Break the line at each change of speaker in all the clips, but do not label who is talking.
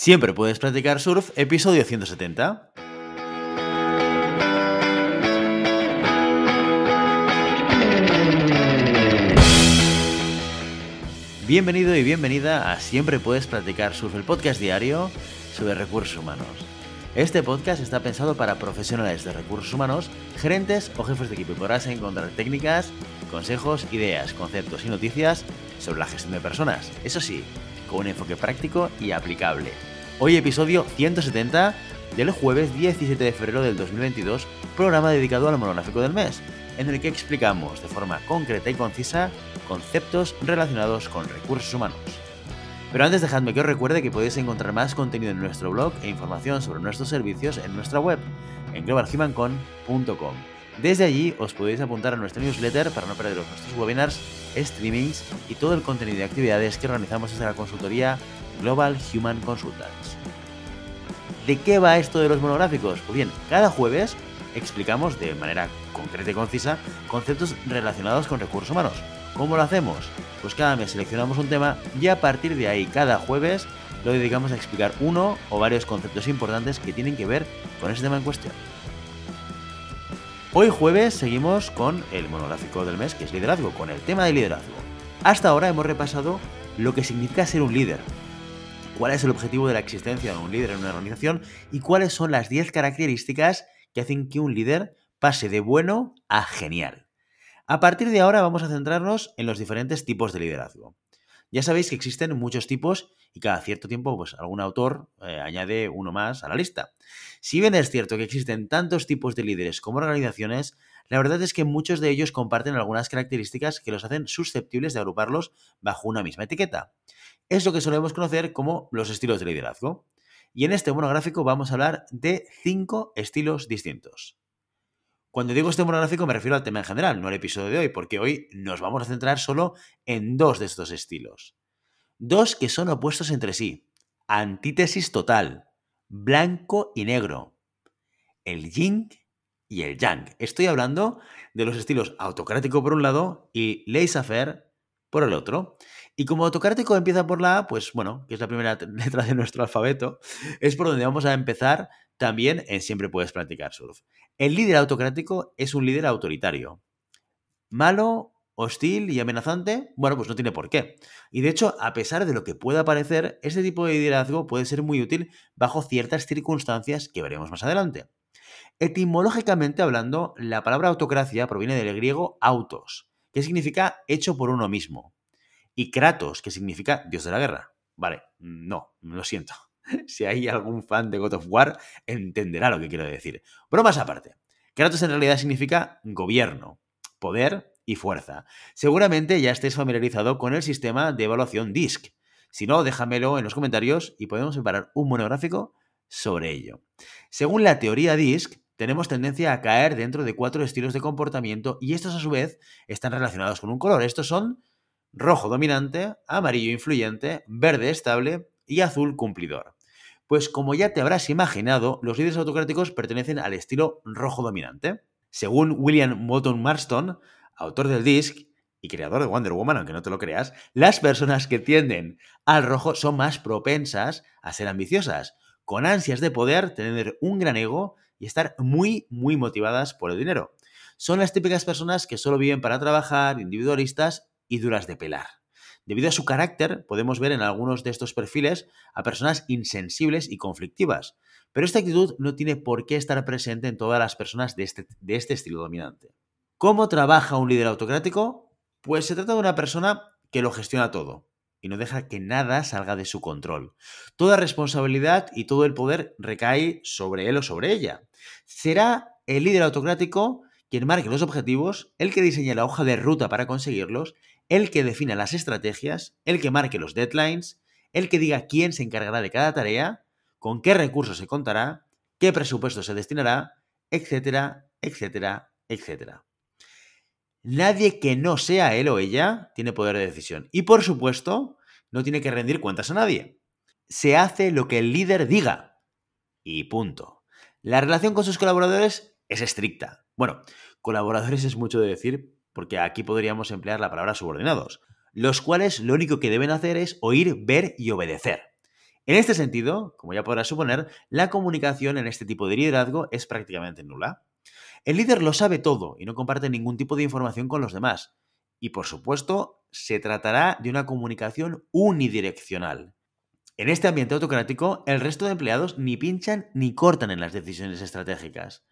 Siempre puedes practicar surf, episodio 170. Bienvenido y bienvenida a Siempre puedes practicar surf, el podcast diario sobre recursos humanos. Este podcast está pensado para profesionales de recursos humanos, gerentes o jefes de equipo podrás encontrar técnicas, consejos, ideas, conceptos y noticias sobre la gestión de personas. Eso sí, con un enfoque práctico y aplicable. Hoy episodio 170 del jueves 17 de febrero del 2022, programa dedicado al monográfico del mes, en el que explicamos de forma concreta y concisa conceptos relacionados con recursos humanos. Pero antes dejadme que os recuerde que podéis encontrar más contenido en nuestro blog e información sobre nuestros servicios en nuestra web, en globalhumancon.com. Desde allí os podéis apuntar a nuestra newsletter para no perderos nuestros webinars, streamings y todo el contenido de actividades que organizamos desde la consultoría Global Human Consultants. ¿De qué va esto de los monográficos? Pues bien, cada jueves explicamos de manera concreta y concisa conceptos relacionados con recursos humanos. ¿Cómo lo hacemos? Pues cada mes seleccionamos un tema y a partir de ahí, cada jueves, lo dedicamos a explicar uno o varios conceptos importantes que tienen que ver con ese tema en cuestión. Hoy jueves seguimos con el monográfico del mes, que es liderazgo, con el tema de liderazgo. Hasta ahora hemos repasado lo que significa ser un líder, cuál es el objetivo de la existencia de un líder en una organización y cuáles son las 10 características que hacen que un líder pase de bueno a genial. A partir de ahora vamos a centrarnos en los diferentes tipos de liderazgo. Ya sabéis que existen muchos tipos y cada cierto tiempo pues, algún autor eh, añade uno más a la lista. Si bien es cierto que existen tantos tipos de líderes como organizaciones, la verdad es que muchos de ellos comparten algunas características que los hacen susceptibles de agruparlos bajo una misma etiqueta. Es lo que solemos conocer como los estilos de liderazgo. Y en este monográfico vamos a hablar de cinco estilos distintos. Cuando digo este monográfico me refiero al tema en general, no al episodio de hoy, porque hoy nos vamos a centrar solo en dos de estos estilos. Dos que son opuestos entre sí. Antítesis total. Blanco y negro. El yin y el yang. Estoy hablando de los estilos autocrático por un lado y laissez-faire por el otro. Y como autocrático empieza por la A, pues bueno, que es la primera letra de nuestro alfabeto, es por donde vamos a empezar también en Siempre puedes practicar surf. El líder autocrático es un líder autoritario. Malo, hostil y amenazante, bueno, pues no tiene por qué. Y de hecho, a pesar de lo que pueda parecer, este tipo de liderazgo puede ser muy útil bajo ciertas circunstancias que veremos más adelante. Etimológicamente hablando, la palabra autocracia proviene del griego autos, que significa hecho por uno mismo, y kratos, que significa dios de la guerra. Vale, no, lo siento. si hay algún fan de God of War, entenderá lo que quiero decir. Bromas aparte. Kratos en realidad significa gobierno, poder y fuerza. Seguramente ya estés familiarizado con el sistema de evaluación DISC. Si no, déjamelo en los comentarios y podemos preparar un monográfico sobre ello. Según la teoría DISC, tenemos tendencia a caer dentro de cuatro estilos de comportamiento y estos a su vez están relacionados con un color. Estos son rojo dominante, amarillo influyente, verde estable y azul cumplidor. Pues como ya te habrás imaginado, los líderes autocráticos pertenecen al estilo rojo dominante. Según William Moulton Marston, autor del disc y creador de Wonder Woman, aunque no te lo creas, las personas que tienden al rojo son más propensas a ser ambiciosas, con ansias de poder, tener un gran ego y estar muy, muy motivadas por el dinero. Son las típicas personas que solo viven para trabajar, individualistas y duras de pelar. Debido a su carácter, podemos ver en algunos de estos perfiles a personas insensibles y conflictivas, pero esta actitud no tiene por qué estar presente en todas las personas de este, de este estilo dominante. ¿Cómo trabaja un líder autocrático? Pues se trata de una persona que lo gestiona todo y no deja que nada salga de su control. Toda responsabilidad y todo el poder recae sobre él o sobre ella. Será el líder autocrático quien marque los objetivos, el que diseñe la hoja de ruta para conseguirlos el que defina las estrategias, el que marque los deadlines, el que diga quién se encargará de cada tarea, con qué recursos se contará, qué presupuesto se destinará, etcétera, etcétera, etcétera. Nadie que no sea él o ella tiene poder de decisión. Y por supuesto, no tiene que rendir cuentas a nadie. Se hace lo que el líder diga. Y punto. La relación con sus colaboradores es estricta. Bueno, colaboradores es mucho de decir, porque aquí podríamos emplear la palabra subordinados, los cuales lo único que deben hacer es oír, ver y obedecer. En este sentido, como ya podrás suponer, la comunicación en este tipo de liderazgo es prácticamente nula. El líder lo sabe todo y no comparte ningún tipo de información con los demás. Y por supuesto, se tratará de una comunicación unidireccional. En este ambiente autocrático, el resto de empleados ni pinchan ni cortan en las decisiones estratégicas.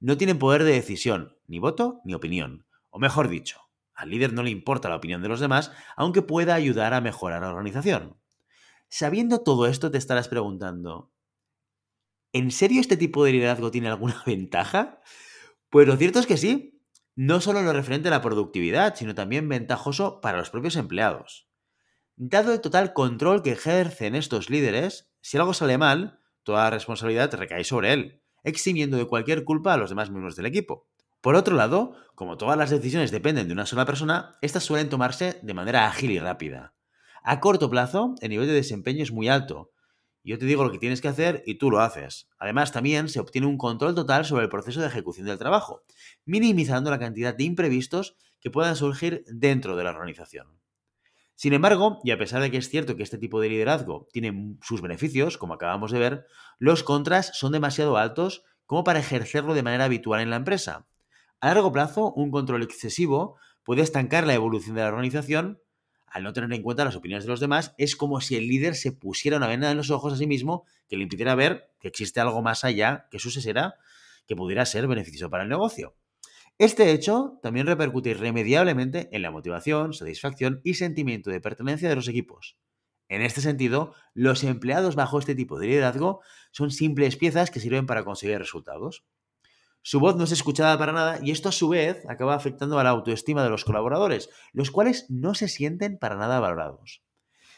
No tienen poder de decisión, ni voto ni opinión. O mejor dicho, al líder no le importa la opinión de los demás, aunque pueda ayudar a mejorar la organización. Sabiendo todo esto, te estarás preguntando, ¿en serio este tipo de liderazgo tiene alguna ventaja? Pues lo cierto es que sí, no solo en lo referente a la productividad, sino también ventajoso para los propios empleados. Dado el total control que ejercen estos líderes, si algo sale mal, toda la responsabilidad recae sobre él, eximiendo de cualquier culpa a los demás miembros del equipo. Por otro lado, como todas las decisiones dependen de una sola persona, estas suelen tomarse de manera ágil y rápida. A corto plazo, el nivel de desempeño es muy alto, yo te digo lo que tienes que hacer y tú lo haces. Además, también se obtiene un control total sobre el proceso de ejecución del trabajo, minimizando la cantidad de imprevistos que puedan surgir dentro de la organización. Sin embargo, y a pesar de que es cierto que este tipo de liderazgo tiene sus beneficios, como acabamos de ver, los contras son demasiado altos como para ejercerlo de manera habitual en la empresa. A largo plazo, un control excesivo puede estancar la evolución de la organización al no tener en cuenta las opiniones de los demás, es como si el líder se pusiera una venda en los ojos a sí mismo que le impidiera ver que existe algo más allá que su sesera que pudiera ser beneficioso para el negocio. Este hecho también repercute irremediablemente en la motivación, satisfacción y sentimiento de pertenencia de los equipos. En este sentido, los empleados bajo este tipo de liderazgo son simples piezas que sirven para conseguir resultados. Su voz no es escuchada para nada y esto a su vez acaba afectando a la autoestima de los colaboradores, los cuales no se sienten para nada valorados.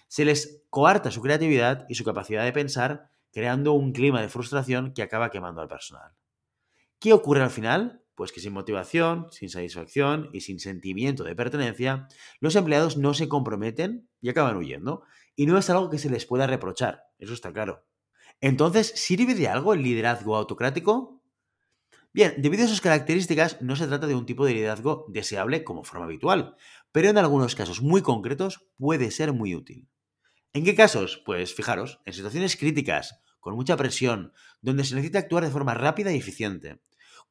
Se les coarta su creatividad y su capacidad de pensar, creando un clima de frustración que acaba quemando al personal. ¿Qué ocurre al final? Pues que sin motivación, sin satisfacción y sin sentimiento de pertenencia, los empleados no se comprometen y acaban huyendo. Y no es algo que se les pueda reprochar, eso está claro. Entonces, ¿sirve de algo el liderazgo autocrático? Bien, debido a sus características, no se trata de un tipo de liderazgo deseable como forma habitual, pero en algunos casos muy concretos puede ser muy útil. ¿En qué casos? Pues fijaros, en situaciones críticas, con mucha presión, donde se necesita actuar de forma rápida y eficiente.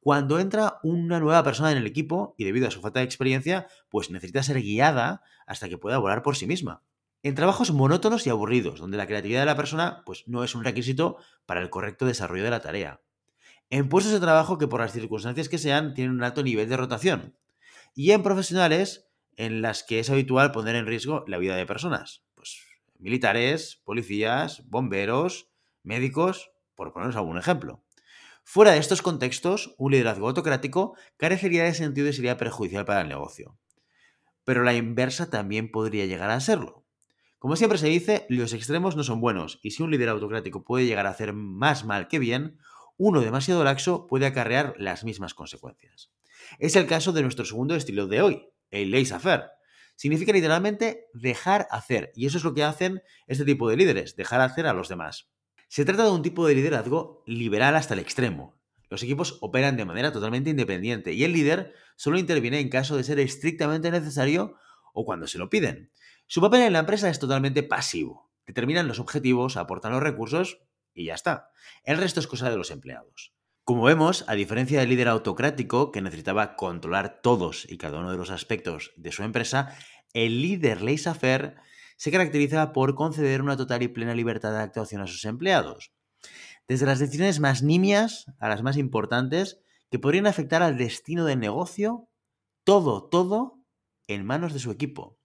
Cuando entra una nueva persona en el equipo y debido a su falta de experiencia, pues necesita ser guiada hasta que pueda volar por sí misma. En trabajos monótonos y aburridos, donde la creatividad de la persona pues, no es un requisito para el correcto desarrollo de la tarea en puestos de trabajo que por las circunstancias que sean tienen un alto nivel de rotación, y en profesionales en las que es habitual poner en riesgo la vida de personas, pues militares, policías, bomberos, médicos, por poneros algún ejemplo. Fuera de estos contextos, un liderazgo autocrático carecería de sentido y sería perjudicial para el negocio. Pero la inversa también podría llegar a serlo. Como siempre se dice, los extremos no son buenos, y si un líder autocrático puede llegar a hacer más mal que bien, uno demasiado laxo puede acarrear las mismas consecuencias. Es el caso de nuestro segundo estilo de hoy, el laissez-faire. Significa literalmente dejar hacer, y eso es lo que hacen este tipo de líderes, dejar hacer a los demás. Se trata de un tipo de liderazgo liberal hasta el extremo. Los equipos operan de manera totalmente independiente y el líder solo interviene en caso de ser estrictamente necesario o cuando se lo piden. Su papel en la empresa es totalmente pasivo. Determinan los objetivos, aportan los recursos y ya está. El resto es cosa de los empleados. Como vemos, a diferencia del líder autocrático que necesitaba controlar todos y cada uno de los aspectos de su empresa, el líder laissez-faire se caracteriza por conceder una total y plena libertad de actuación a sus empleados. Desde las decisiones más nimias a las más importantes que podrían afectar al destino del negocio, todo, todo en manos de su equipo.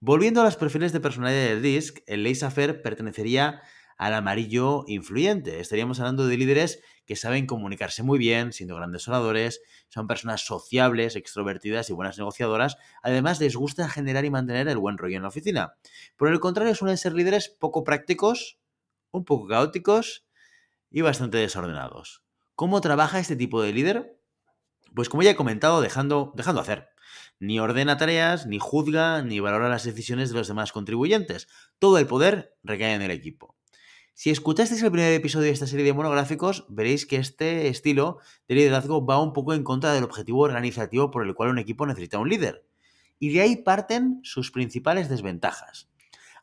Volviendo a las perfiles de personalidad del DISC, el laissez-faire pertenecería al amarillo influyente. Estaríamos hablando de líderes que saben comunicarse muy bien, siendo grandes oradores, son personas sociables, extrovertidas y buenas negociadoras. Además, les gusta generar y mantener el buen rollo en la oficina. Por el contrario, suelen ser líderes poco prácticos, un poco caóticos y bastante desordenados. ¿Cómo trabaja este tipo de líder? Pues como ya he comentado, dejando, dejando hacer. Ni ordena tareas, ni juzga, ni valora las decisiones de los demás contribuyentes. Todo el poder recae en el equipo. Si escuchasteis el primer episodio de esta serie de monográficos, veréis que este estilo de liderazgo va un poco en contra del objetivo organizativo por el cual un equipo necesita un líder. Y de ahí parten sus principales desventajas.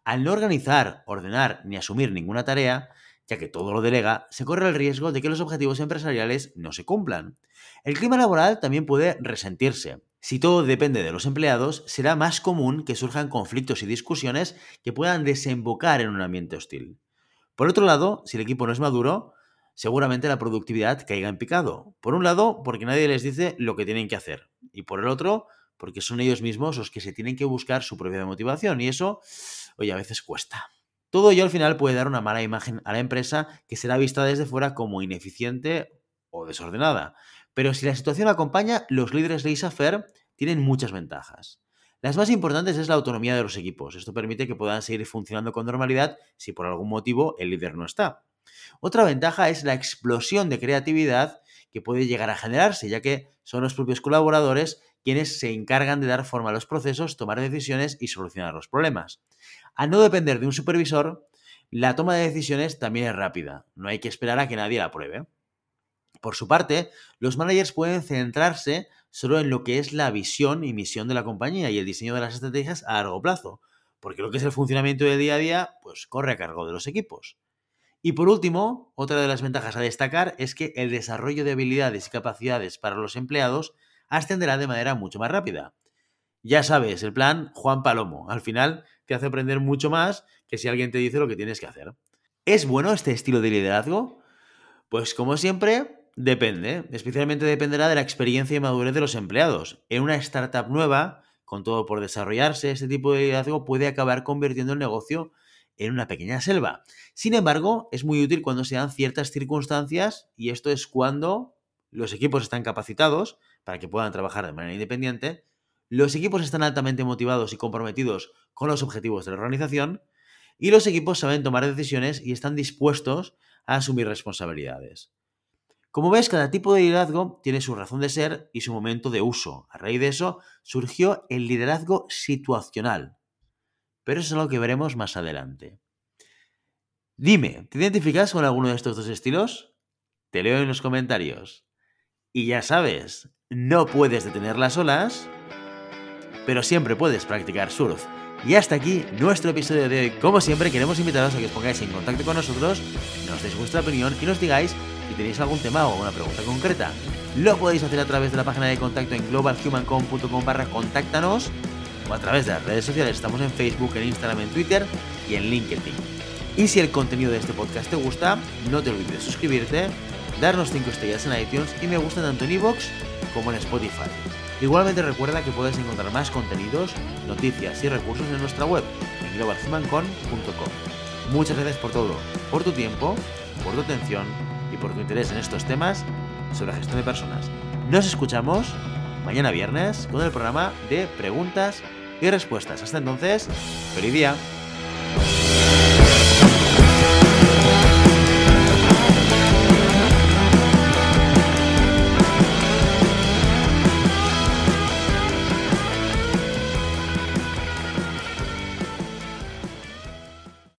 Al no organizar, ordenar ni asumir ninguna tarea, ya que todo lo delega, se corre el riesgo de que los objetivos empresariales no se cumplan. El clima laboral también puede resentirse. Si todo depende de los empleados, será más común que surjan conflictos y discusiones que puedan desembocar en un ambiente hostil. Por otro lado, si el equipo no es maduro, seguramente la productividad caiga en picado. Por un lado, porque nadie les dice lo que tienen que hacer. Y por el otro, porque son ellos mismos los que se tienen que buscar su propia motivación. Y eso, oye, a veces cuesta. Todo ello al final puede dar una mala imagen a la empresa que será vista desde fuera como ineficiente o desordenada. Pero si la situación acompaña, los líderes de ISAFER tienen muchas ventajas. Las más importantes es la autonomía de los equipos. Esto permite que puedan seguir funcionando con normalidad si por algún motivo el líder no está. Otra ventaja es la explosión de creatividad que puede llegar a generarse, ya que son los propios colaboradores quienes se encargan de dar forma a los procesos, tomar decisiones y solucionar los problemas. Al no depender de un supervisor, la toma de decisiones también es rápida. No hay que esperar a que nadie la apruebe. Por su parte, los managers pueden centrarse solo en lo que es la visión y misión de la compañía y el diseño de las estrategias a largo plazo, porque lo que es el funcionamiento del día a día, pues corre a cargo de los equipos. Y por último, otra de las ventajas a destacar es que el desarrollo de habilidades y capacidades para los empleados ascenderá de manera mucho más rápida. Ya sabes, el plan Juan Palomo, al final te hace aprender mucho más que si alguien te dice lo que tienes que hacer. ¿Es bueno este estilo de liderazgo? Pues como siempre, Depende, especialmente dependerá de la experiencia y madurez de los empleados. En una startup nueva, con todo por desarrollarse, este tipo de liderazgo puede acabar convirtiendo el negocio en una pequeña selva. Sin embargo, es muy útil cuando se dan ciertas circunstancias y esto es cuando los equipos están capacitados para que puedan trabajar de manera independiente, los equipos están altamente motivados y comprometidos con los objetivos de la organización y los equipos saben tomar decisiones y están dispuestos a asumir responsabilidades. Como ves, cada tipo de liderazgo tiene su razón de ser y su momento de uso. A raíz de eso surgió el liderazgo situacional. Pero eso es algo que veremos más adelante. Dime, ¿te identificas con alguno de estos dos estilos? Te leo en los comentarios. Y ya sabes, no puedes detener las olas, pero siempre puedes practicar surf. Y hasta aquí nuestro episodio de hoy. Como siempre, queremos invitaros a que os pongáis en contacto con nosotros, nos deis vuestra opinión y nos digáis si tenéis algún tema o alguna pregunta concreta. Lo podéis hacer a través de la página de contacto en globalhumancom.com barra contáctanos o a través de las redes sociales. Estamos en Facebook, en Instagram, en Twitter y en LinkedIn. Y si el contenido de este podcast te gusta, no te olvides de suscribirte, darnos 5 estrellas en iTunes y me gusta tanto en iVoox como en Spotify. Igualmente recuerda que puedes encontrar más contenidos, noticias y recursos en nuestra web en globalhumancon.com. Muchas gracias por todo, por tu tiempo, por tu atención y por tu interés en estos temas sobre la gestión de personas. Nos escuchamos mañana viernes con el programa de preguntas y respuestas. Hasta entonces, feliz día.